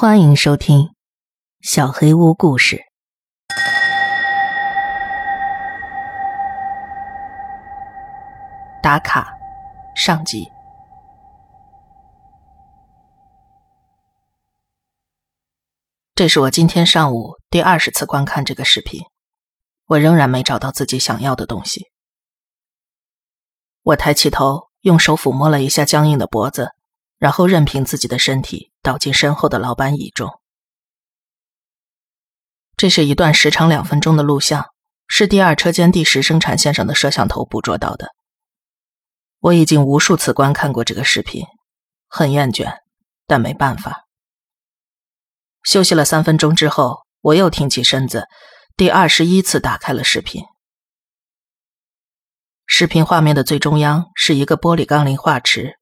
欢迎收听《小黑屋故事》打卡上集。这是我今天上午第二十次观看这个视频，我仍然没找到自己想要的东西。我抬起头，用手抚摸了一下僵硬的脖子。然后任凭自己的身体倒进身后的老板椅中。这是一段时长两分钟的录像，是第二车间第十生产线上的摄像头捕捉到的。我已经无数次观看过这个视频，很厌倦，但没办法。休息了三分钟之后，我又挺起身子，第二十一次打开了视频。视频画面的最中央是一个玻璃钢磷化池。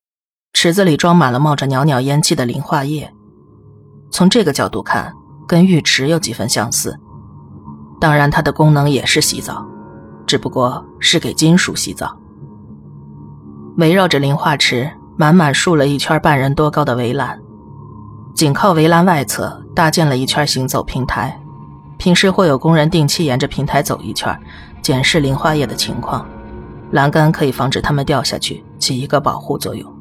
池子里装满了冒着袅袅烟气的磷化液，从这个角度看，跟浴池有几分相似。当然，它的功能也是洗澡，只不过是给金属洗澡。围绕着磷化池，满满竖了一圈半人多高的围栏，紧靠围栏外侧搭建了一圈行走平台。平时会有工人定期沿着平台走一圈，检视磷化液的情况。栏杆可以防止它们掉下去，起一个保护作用。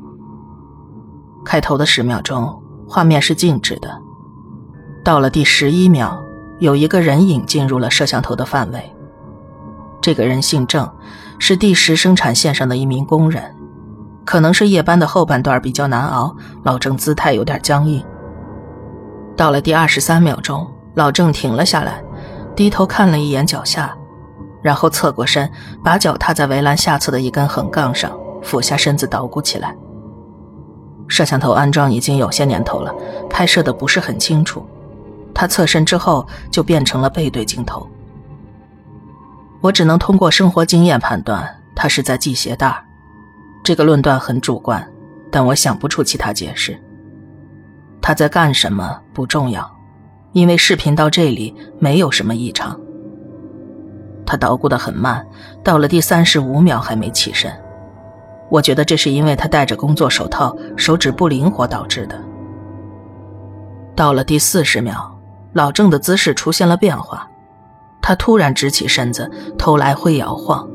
开头的十秒钟，画面是静止的。到了第十一秒，有一个人影进入了摄像头的范围。这个人姓郑，是第十生产线上的一名工人。可能是夜班的后半段比较难熬，老郑姿态有点僵硬。到了第二十三秒钟，老郑停了下来，低头看了一眼脚下，然后侧过身，把脚踏在围栏下侧的一根横杠上，俯下身子捣鼓起来。摄像头安装已经有些年头了，拍摄的不是很清楚。他侧身之后就变成了背对镜头。我只能通过生活经验判断，他是在系鞋带这个论断很主观，但我想不出其他解释。他在干什么不重要，因为视频到这里没有什么异常。他捣鼓的很慢，到了第三十五秒还没起身。我觉得这是因为他戴着工作手套，手指不灵活导致的。到了第四十秒，老郑的姿势出现了变化，他突然直起身子，头来回摇晃，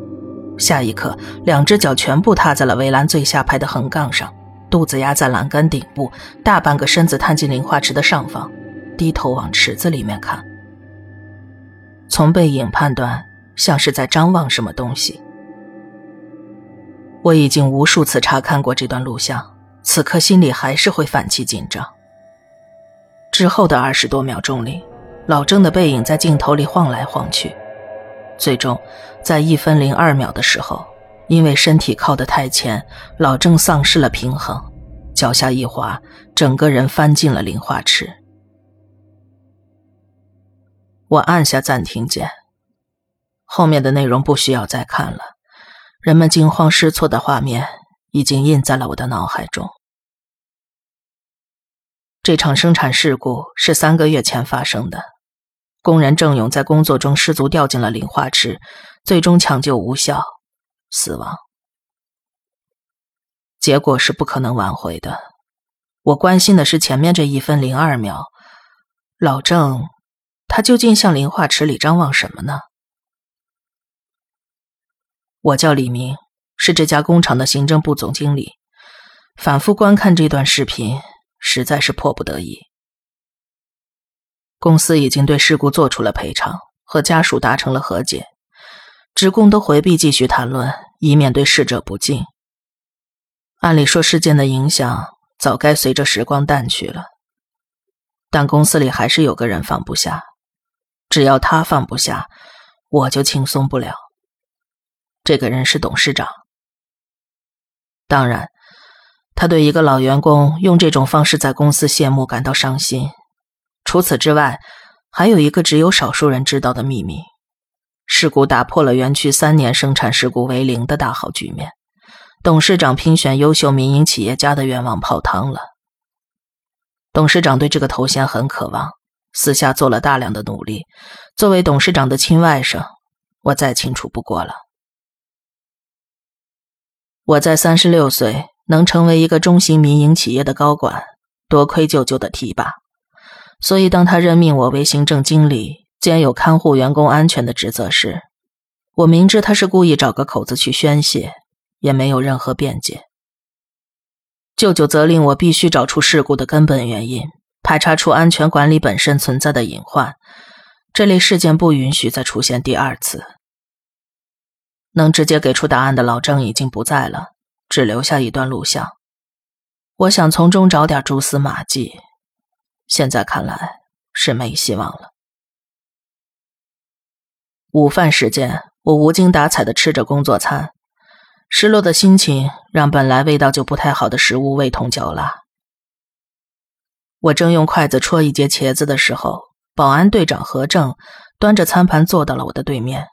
下一刻，两只脚全部踏在了围栏最下排的横杠上，肚子压在栏杆顶部，大半个身子探进磷化池的上方，低头往池子里面看。从背影判断，像是在张望什么东西。我已经无数次查看过这段录像，此刻心里还是会反起紧张。之后的二十多秒钟里，老郑的背影在镜头里晃来晃去，最终在一分零二秒的时候，因为身体靠得太前，老郑丧失了平衡，脚下一滑，整个人翻进了磷化池。我按下暂停键，后面的内容不需要再看了。人们惊慌失措的画面已经印在了我的脑海中。这场生产事故是三个月前发生的，工人郑勇在工作中失足掉进了磷化池，最终抢救无效，死亡。结果是不可能挽回的。我关心的是前面这一分零二秒，老郑，他究竟向磷化池里张望什么呢？我叫李明，是这家工厂的行政部总经理。反复观看这段视频，实在是迫不得已。公司已经对事故做出了赔偿，和家属达成了和解，职工都回避继续谈论，以免对逝者不敬。按理说，事件的影响早该随着时光淡去了，但公司里还是有个人放不下。只要他放不下，我就轻松不了。这个人是董事长。当然，他对一个老员工用这种方式在公司谢幕感到伤心。除此之外，还有一个只有少数人知道的秘密：事故打破了园区三年生产事故为零的大好局面。董事长评选优秀民营企业家的愿望泡汤了。董事长对这个头衔很渴望，私下做了大量的努力。作为董事长的亲外甥，我再清楚不过了。我在三十六岁能成为一个中型民营企业的高管，多亏舅舅的提拔。所以当他任命我为行政经理，兼有看护员工安全的职责时，我明知他是故意找个口子去宣泄，也没有任何辩解。舅舅责令我必须找出事故的根本原因，排查出安全管理本身存在的隐患。这类事件不允许再出现第二次。能直接给出答案的老郑已经不在了，只留下一段录像。我想从中找点蛛丝马迹，现在看来是没希望了。午饭时间，我无精打采的吃着工作餐，失落的心情让本来味道就不太好的食物味同嚼蜡。我正用筷子戳一节茄子的时候。保安队长何正端着餐盘坐到了我的对面。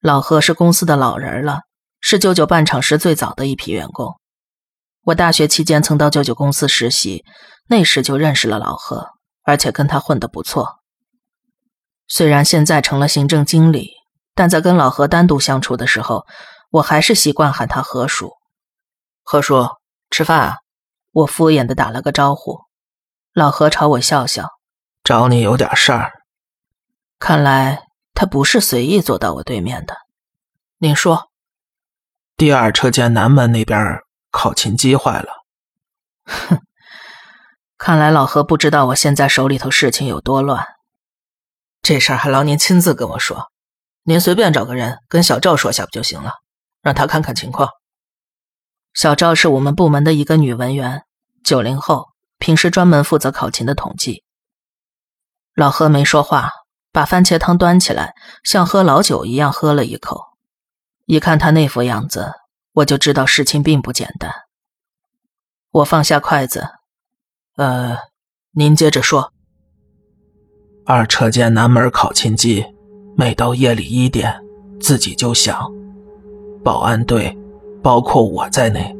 老何是公司的老人了，是舅舅办厂时最早的一批员工。我大学期间曾到舅舅公司实习，那时就认识了老何，而且跟他混得不错。虽然现在成了行政经理，但在跟老何单独相处的时候，我还是习惯喊他何叔。何叔，吃饭啊？我敷衍的打了个招呼。老何朝我笑笑。找你有点事儿。看来他不是随意坐到我对面的。您说，第二车间南门那边考勤机坏了。哼，看来老何不知道我现在手里头事情有多乱。这事儿还劳您亲自跟我说。您随便找个人跟小赵说下不就行了？让他看看情况。小赵是我们部门的一个女文员，九零后，平时专门负责考勤的统计。老何没说话，把番茄汤端起来，像喝老酒一样喝了一口。一看他那副样子，我就知道事情并不简单。我放下筷子，呃，您接着说。二车间南门考勤机，每到夜里一点，自己就响。保安队，包括我在内，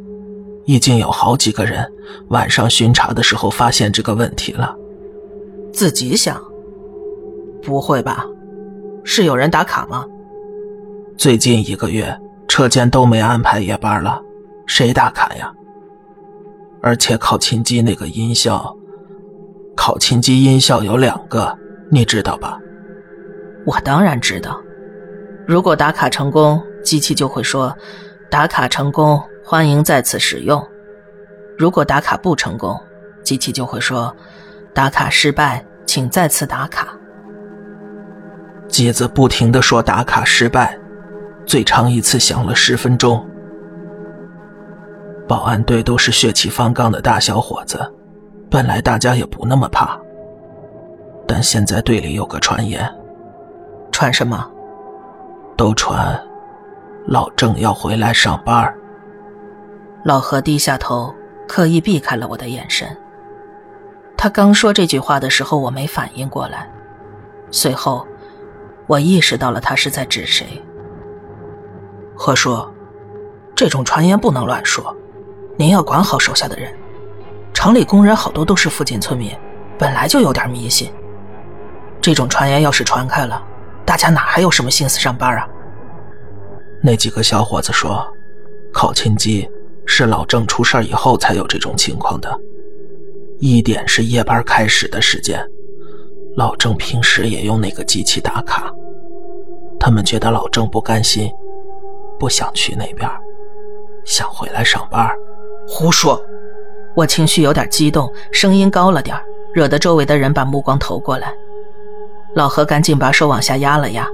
已经有好几个人晚上巡查的时候发现这个问题了。自己响？不会吧？是有人打卡吗？最近一个月车间都没安排夜班了，谁打卡呀？而且考勤机那个音效，考勤机音效有两个，你知道吧？我当然知道。如果打卡成功，机器就会说“打卡成功，欢迎再次使用”；如果打卡不成功，机器就会说。打卡失败，请再次打卡。机子不停的说打卡失败，最长一次响了十分钟。保安队都是血气方刚的大小伙子，本来大家也不那么怕。但现在队里有个传言，传什么？都传老郑要回来上班。老何低下头，刻意避开了我的眼神。他刚说这句话的时候，我没反应过来。随后，我意识到了他是在指谁。何叔，这种传言不能乱说，您要管好手下的人。厂里工人好多都是附近村民，本来就有点迷信。这种传言要是传开了，大家哪还有什么心思上班啊？那几个小伙子说，考勤机是老郑出事以后才有这种情况的。一点是夜班开始的时间，老郑平时也用那个机器打卡。他们觉得老郑不甘心，不想去那边，想回来上班。胡说！我情绪有点激动，声音高了点，惹得周围的人把目光投过来。老何赶紧把手往下压了压，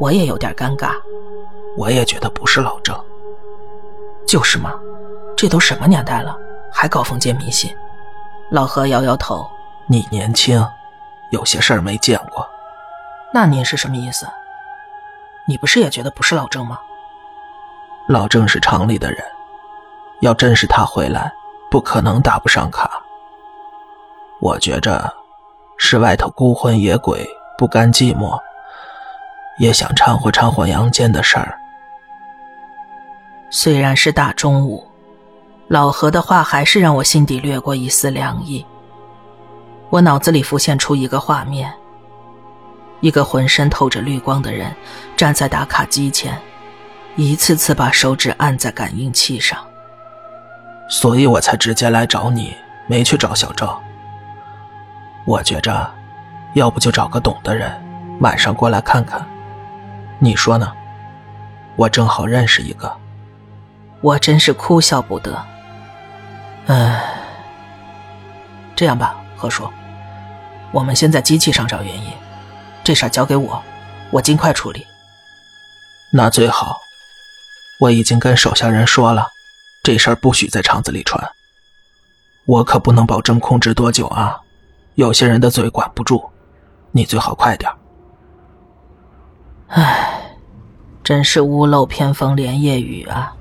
我也有点尴尬。我也觉得不是老郑。就是嘛，这都什么年代了，还搞封建迷信？老何摇摇头：“你年轻，有些事儿没见过。那您是什么意思？你不是也觉得不是老郑吗？老郑是厂里的人，要真是他回来，不可能打不上卡。我觉着是外头孤魂野鬼不甘寂寞，也想掺和掺和阳间的事儿。虽然是大中午。”老何的话还是让我心底掠过一丝凉意。我脑子里浮现出一个画面：一个浑身透着绿光的人站在打卡机前，一次次把手指按在感应器上。所以我才直接来找你，没去找小赵。我觉着，要不就找个懂的人，晚上过来看看。你说呢？我正好认识一个。我真是哭笑不得。唉，这样吧，何叔，我们先在机器上找原因，这事儿交给我，我尽快处理。那最好。我已经跟手下人说了，这事儿不许在厂子里传。我可不能保证控制多久啊，有些人的嘴管不住，你最好快点。唉，真是屋漏偏逢连夜雨啊。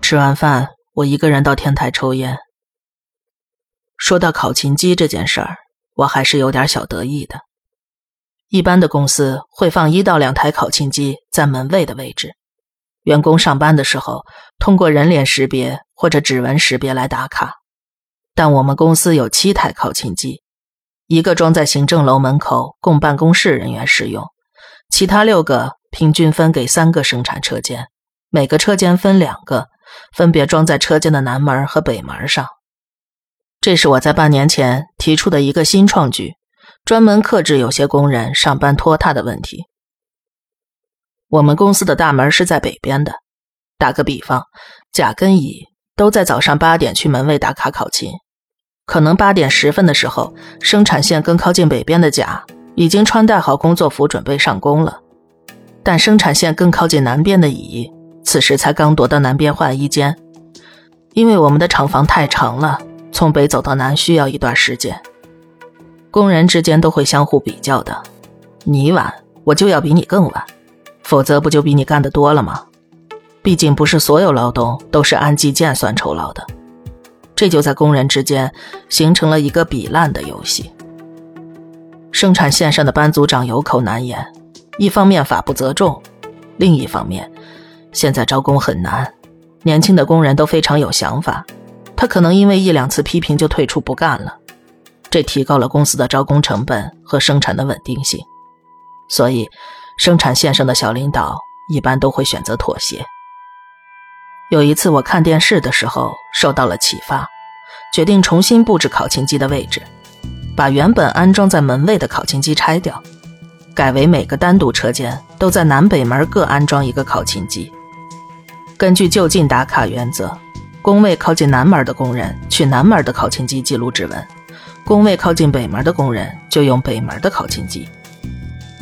吃完饭，我一个人到天台抽烟。说到考勤机这件事儿，我还是有点小得意的。一般的公司会放一到两台考勤机在门卫的位置，员工上班的时候通过人脸识别或者指纹识别来打卡。但我们公司有七台考勤机，一个装在行政楼门口供办公室人员使用，其他六个平均分给三个生产车间，每个车间分两个，分别装在车间的南门和北门上。这是我在半年前提出的一个新创举。专门克制有些工人上班拖沓的问题。我们公司的大门是在北边的。打个比方，甲跟乙都在早上八点去门卫打卡考勤，可能八点十分的时候，生产线更靠近北边的甲已经穿戴好工作服准备上工了，但生产线更靠近南边的乙此时才刚踱到南边换衣间，因为我们的厂房太长了，从北走到南需要一段时间。工人之间都会相互比较的，你晚，我就要比你更晚，否则不就比你干的多了吗？毕竟不是所有劳动都是按计件算酬劳的，这就在工人之间形成了一个比烂的游戏。生产线上的班组长有口难言，一方面法不责众，另一方面，现在招工很难，年轻的工人都非常有想法，他可能因为一两次批评就退出不干了。这提高了公司的招工成本和生产的稳定性，所以生产线上的小领导一般都会选择妥协。有一次我看电视的时候受到了启发，决定重新布置考勤机的位置，把原本安装在门卫的考勤机拆掉，改为每个单独车间都在南北门各安装一个考勤机。根据就近打卡原则，工位靠近南门的工人去南门的考勤机记录指纹。工位靠近北门的工人就用北门的考勤机，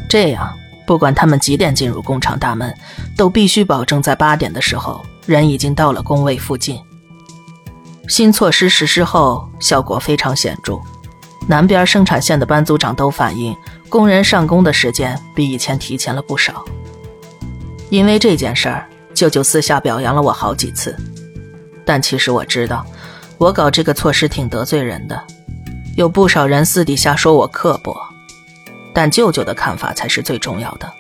这样不管他们几点进入工厂大门，都必须保证在八点的时候人已经到了工位附近。新措施实施后，效果非常显著，南边生产线的班组长都反映工人上工的时间比以前提前了不少。因为这件事儿，舅舅私下表扬了我好几次，但其实我知道，我搞这个措施挺得罪人的。有不少人私底下说我刻薄，但舅舅的看法才是最重要的。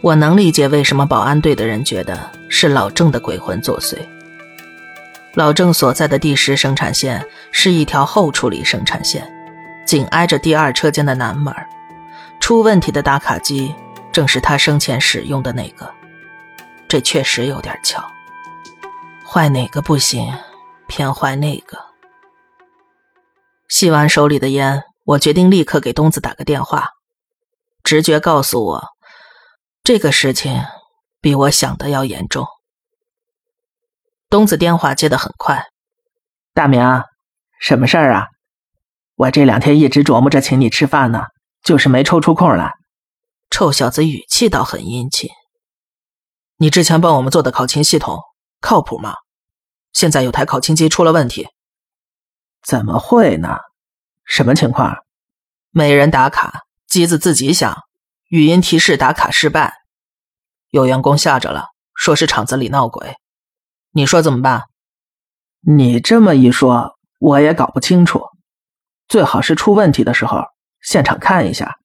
我能理解为什么保安队的人觉得是老郑的鬼魂作祟。老郑所在的第十生产线是一条后处理生产线，紧挨着第二车间的南门，出问题的打卡机正是他生前使用的那个。这确实有点巧，坏哪个不行，偏坏那个。吸完手里的烟，我决定立刻给东子打个电话。直觉告诉我，这个事情比我想的要严重。东子电话接得很快：“大明，什么事儿啊？我这两天一直琢磨着请你吃饭呢，就是没抽出空来。”臭小子语气倒很殷勤：“你之前帮我们做的考勤系统靠谱吗？现在有台考勤机出了问题。”怎么会呢？什么情况？没人打卡，机子自己响，语音提示打卡失败。有员工吓着了，说是厂子里闹鬼。你说怎么办？你这么一说，我也搞不清楚。最好是出问题的时候现场看一下。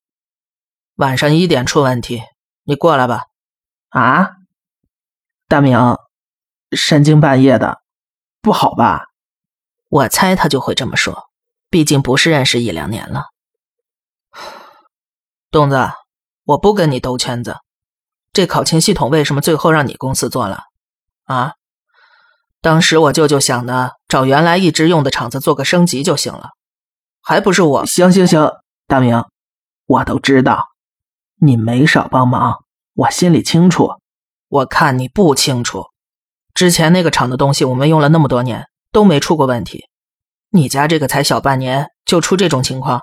晚上一点出问题，你过来吧。啊，大明，深更半夜的，不好吧？我猜他就会这么说，毕竟不是认识一两年了。东子，我不跟你兜圈子，这考勤系统为什么最后让你公司做了？啊？当时我舅舅想的，找找原来一直用的厂子做个升级就行了，还不是我？行行行，大明，我都知道，你没少帮忙，我心里清楚。我看你不清楚，之前那个厂的东西我们用了那么多年都没出过问题，你家这个才小半年就出这种情况，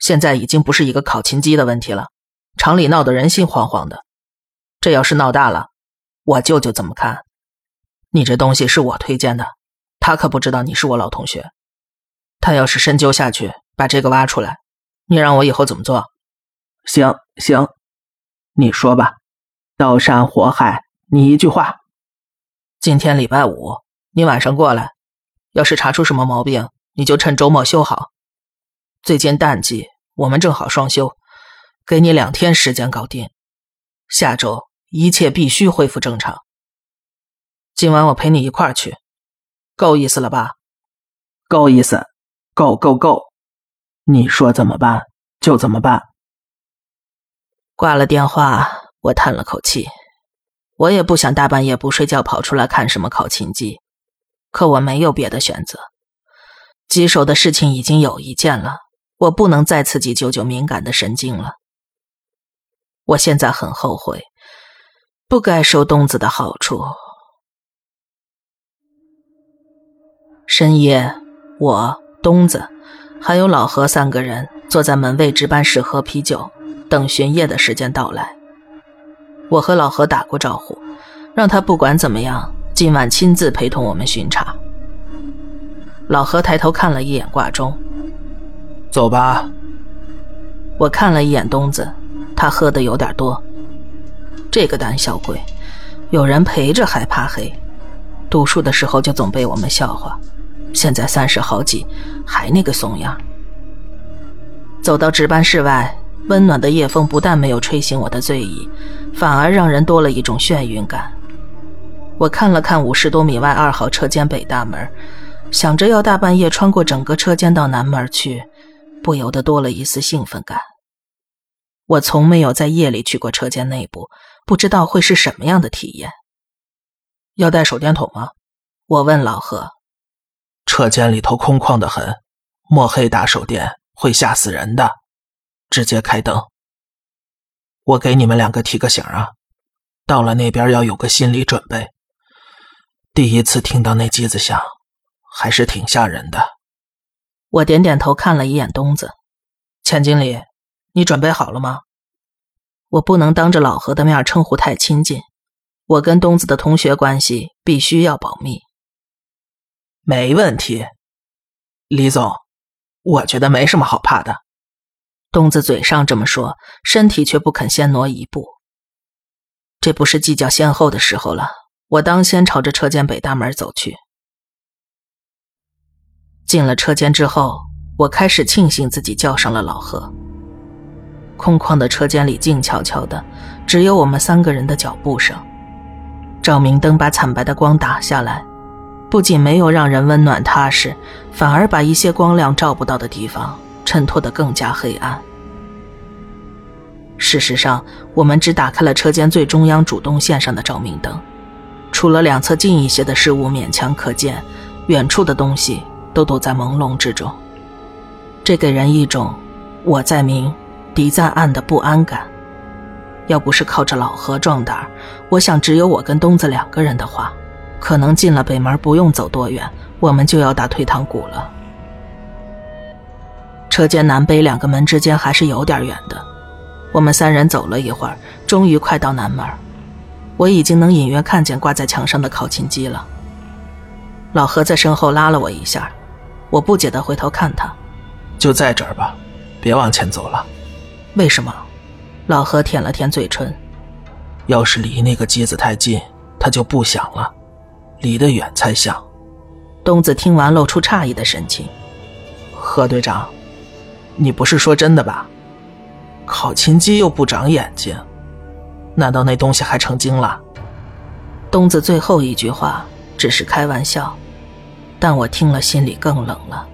现在已经不是一个考勤机的问题了，厂里闹得人心惶惶的，这要是闹大了，我舅舅怎么看？你这东西是我推荐的。他可不知道你是我老同学，他要是深究下去，把这个挖出来，你让我以后怎么做？行行，你说吧，刀山火海，你一句话。今天礼拜五，你晚上过来，要是查出什么毛病，你就趁周末修好。最近淡季，我们正好双休，给你两天时间搞定。下周一切必须恢复正常。今晚我陪你一块儿去。够意思了吧？够意思，够够够！你说怎么办就怎么办。挂了电话，我叹了口气。我也不想大半夜不睡觉跑出来看什么考勤机，可我没有别的选择。棘手的事情已经有一件了，我不能再刺激舅舅敏感的神经了。我现在很后悔，不该收东子的好处。深夜，我东子还有老何三个人坐在门卫值班室喝啤酒，等巡夜的时间到来。我和老何打过招呼，让他不管怎么样，今晚亲自陪同我们巡查。老何抬头看了一眼挂钟，走吧。我看了一眼东子，他喝的有点多。这个胆小鬼，有人陪着还怕黑，读书的时候就总被我们笑话。现在三十好几，还那个怂样。走到值班室外，温暖的夜风不但没有吹醒我的醉意，反而让人多了一种眩晕感。我看了看五十多米外二号车间北大门，想着要大半夜穿过整个车间到南门去，不由得多了一丝兴奋感。我从没有在夜里去过车间内部，不知道会是什么样的体验。要带手电筒吗？我问老何。车间里头空旷的很，墨黑打手电会吓死人的。直接开灯。我给你们两个提个醒啊，到了那边要有个心理准备。第一次听到那机子响，还是挺吓人的。我点点头，看了一眼东子，钱经理，你准备好了吗？我不能当着老何的面称呼太亲近，我跟东子的同学关系必须要保密。没问题，李总，我觉得没什么好怕的。东子嘴上这么说，身体却不肯先挪一步。这不是计较先后的时候了。我当先朝着车间北大门走去。进了车间之后，我开始庆幸自己叫上了老何。空旷的车间里静悄悄的，只有我们三个人的脚步声。照明灯把惨白的光打下来。不仅没有让人温暖踏实，反而把一些光亮照不到的地方衬托得更加黑暗。事实上，我们只打开了车间最中央主动线上的照明灯，除了两侧近一些的事物勉强可见，远处的东西都躲在朦胧之中。这给人一种我在明，敌在暗的不安感。要不是靠着老何壮胆，我想只有我跟东子两个人的话。可能进了北门不用走多远，我们就要打退堂鼓了。车间南北两个门之间还是有点远的，我们三人走了一会儿，终于快到南门。我已经能隐约看见挂在墙上的考勤机了。老何在身后拉了我一下，我不解的回头看他，就在这儿吧，别往前走了。为什么？老何舔了舔嘴唇，要是离那个机子太近，它就不响了。离得远才响。东子听完，露出诧异的神情。何队长，你不是说真的吧？考勤机又不长眼睛，难道那东西还成精了？东子最后一句话只是开玩笑，但我听了心里更冷了。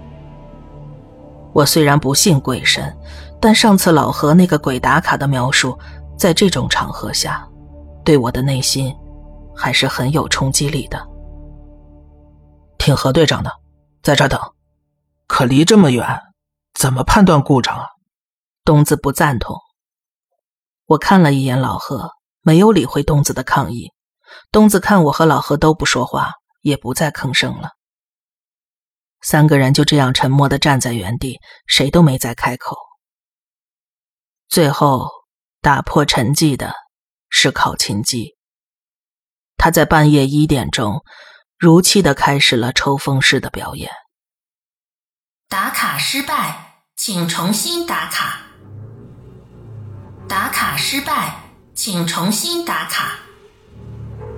我虽然不信鬼神，但上次老何那个鬼打卡的描述，在这种场合下，对我的内心还是很有冲击力的。听何队长的，在这等。可离这么远，怎么判断故障？东子不赞同。我看了一眼老何，没有理会东子的抗议。东子看我和老何都不说话，也不再吭声了。三个人就这样沉默的站在原地，谁都没再开口。最后打破沉寂的是考勤机，他在半夜一点钟如期的开始了抽风式的表演。打卡失败，请重新打卡。打卡失败，请重新打卡。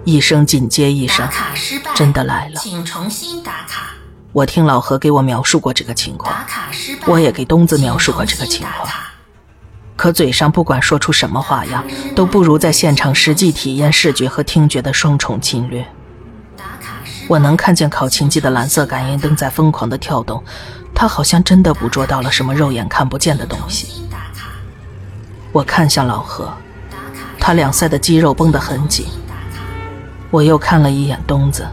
一声紧接一声，打卡失败，真的来了。请重新打卡。我听老何给我描述过这个情况，打卡失败，我也给东子描述过这个情况。可嘴上不管说出什么花样，都不如在现场实际体验视觉和听觉的双重侵略。我能看见考勤机的蓝色感应灯在疯狂的跳动，他好像真的捕捉到了什么肉眼看不见的东西。我看向老何，他两腮的肌肉绷得很紧。我又看了一眼东子。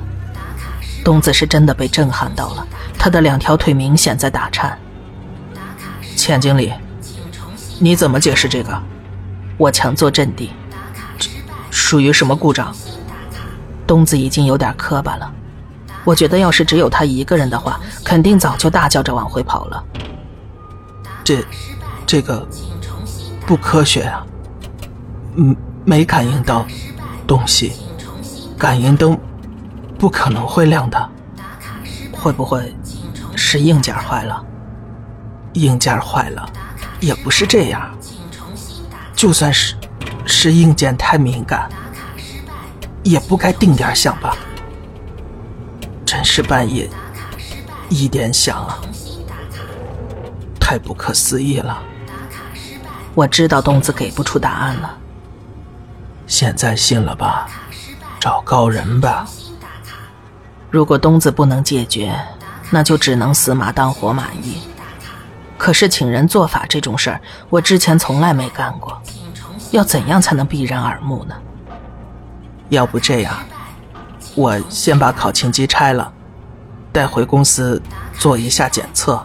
东子是真的被震撼到了，他的两条腿明显在打颤。钱经理，你怎么解释这个？我强作镇定。属于什么故障？东子已经有点磕巴了。我觉得要是只有他一个人的话，肯定早就大叫着往回跑了。这，这个不科学啊！嗯，没感应到东西，感应灯。不可能会亮的，会不会是硬件坏了？硬件坏了，也不是这样。就算是是硬件太敏感，也不该定点响吧？真是半夜一点响啊！太不可思议了。我知道东子给不出答案了。现在信了吧？找高人吧。如果东子不能解决，那就只能死马当活马医。可是请人做法这种事儿，我之前从来没干过。要怎样才能避人耳目呢？要不这样，我先把考勤机拆了，带回公司做一下检测。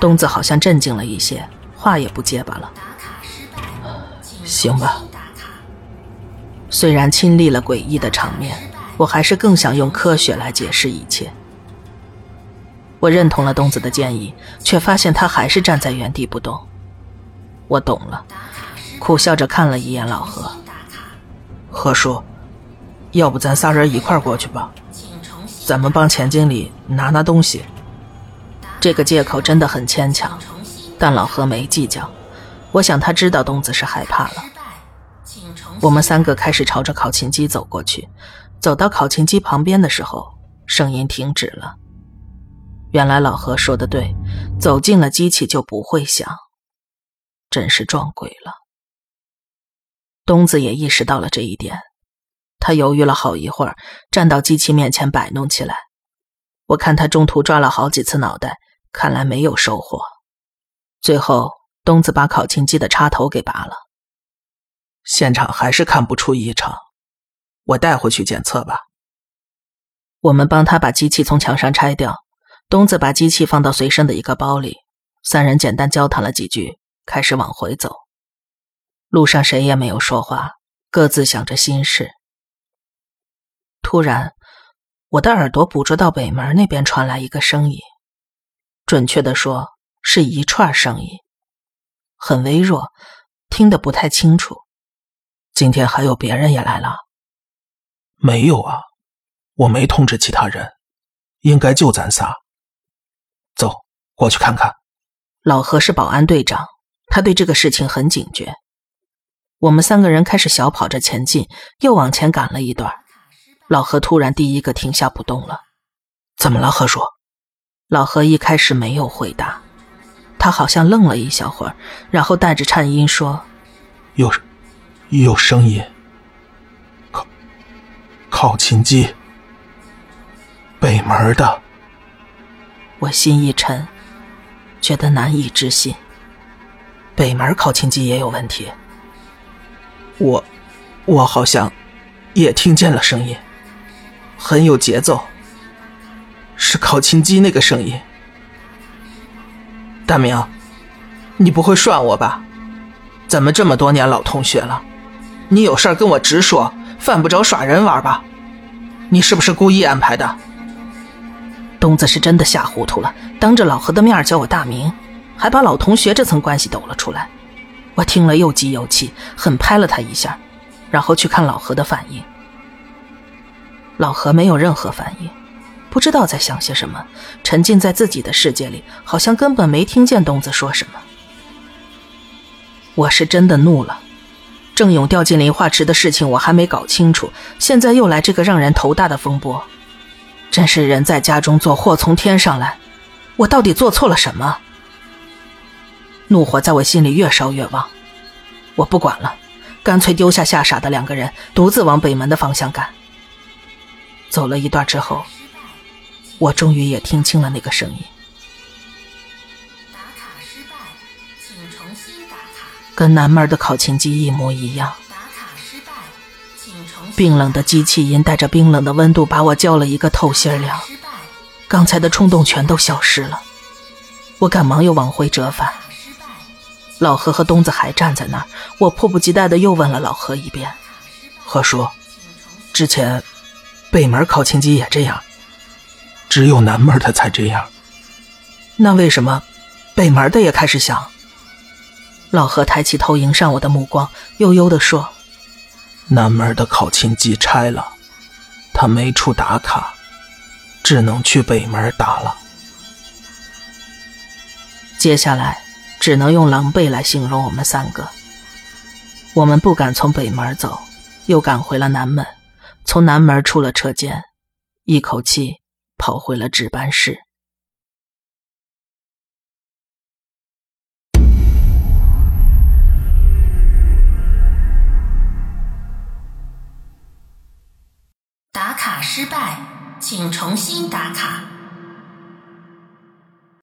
东子好像镇静了一些，话也不结巴了。行吧。虽然亲历了诡异的场面。我还是更想用科学来解释一切。我认同了东子的建议，却发现他还是站在原地不动。我懂了，苦笑着看了一眼老何。何叔，要不咱仨人一块过去吧？咱们帮钱经理拿拿东西。这个借口真的很牵强，但老何没计较。我想他知道东子是害怕了。我们三个开始朝着考勤机走过去。走到考勤机旁边的时候，声音停止了。原来老何说的对，走进了机器就不会响。真是撞鬼了。东子也意识到了这一点，他犹豫了好一会儿，站到机器面前摆弄起来。我看他中途抓了好几次脑袋，看来没有收获。最后，东子把考勤机的插头给拔了。现场还是看不出异常。我带回去检测吧。我们帮他把机器从墙上拆掉，东子把机器放到随身的一个包里，三人简单交谈了几句，开始往回走。路上谁也没有说话，各自想着心事。突然，我的耳朵捕捉到北门那边传来一个声音，准确的说是一串声音，很微弱，听得不太清楚。今天还有别人也来了。没有啊，我没通知其他人，应该就咱仨。走过去看看。老何是保安队长，他对这个事情很警觉。我们三个人开始小跑着前进，又往前赶了一段。老何突然第一个停下不动了。怎么了，何叔？老何一开始没有回答，他好像愣了一小会儿，然后带着颤音说：“有，有声音。”考勤机，北门的。我心一沉，觉得难以置信。北门考勤机也有问题。我，我好像也听见了声音，很有节奏。是考勤机那个声音。大明，你不会涮我吧？咱们这么多年老同学了，你有事跟我直说，犯不着耍人玩吧？你是不是故意安排的？东子是真的吓糊涂了，当着老何的面叫我大明，还把老同学这层关系抖了出来。我听了又急又气，狠拍了他一下，然后去看老何的反应。老何没有任何反应，不知道在想些什么，沉浸在自己的世界里，好像根本没听见东子说什么。我是真的怒了，郑勇掉进磷化池的事情我还没搞清楚，现在又来这个让人头大的风波。真是人在家中坐，祸从天上来。我到底做错了什么？怒火在我心里越烧越旺。我不管了，干脆丢下吓傻的两个人，独自往北门的方向赶。走了一段之后，我终于也听清了那个声音。跟南门的考勤机一模一样。冰冷的机器音带着冰冷的温度，把我浇了一个透心凉。刚才的冲动全都消失了。我赶忙又往回折返。老何和东子还站在那儿，我迫不及待的又问了老何一遍。何叔，之前北门考勤机也这样，只有南门的才这样。那为什么北门的也开始响？老何抬起头迎上我的目光，悠悠地说南门的考勤机拆了，他没处打卡，只能去北门打了。：“接下来只能用狼狈来形容我们三个。我们不敢从北门走，又赶回了南门，从南门出了车间，一口气跑回了值班室。打卡失败，请重新打卡。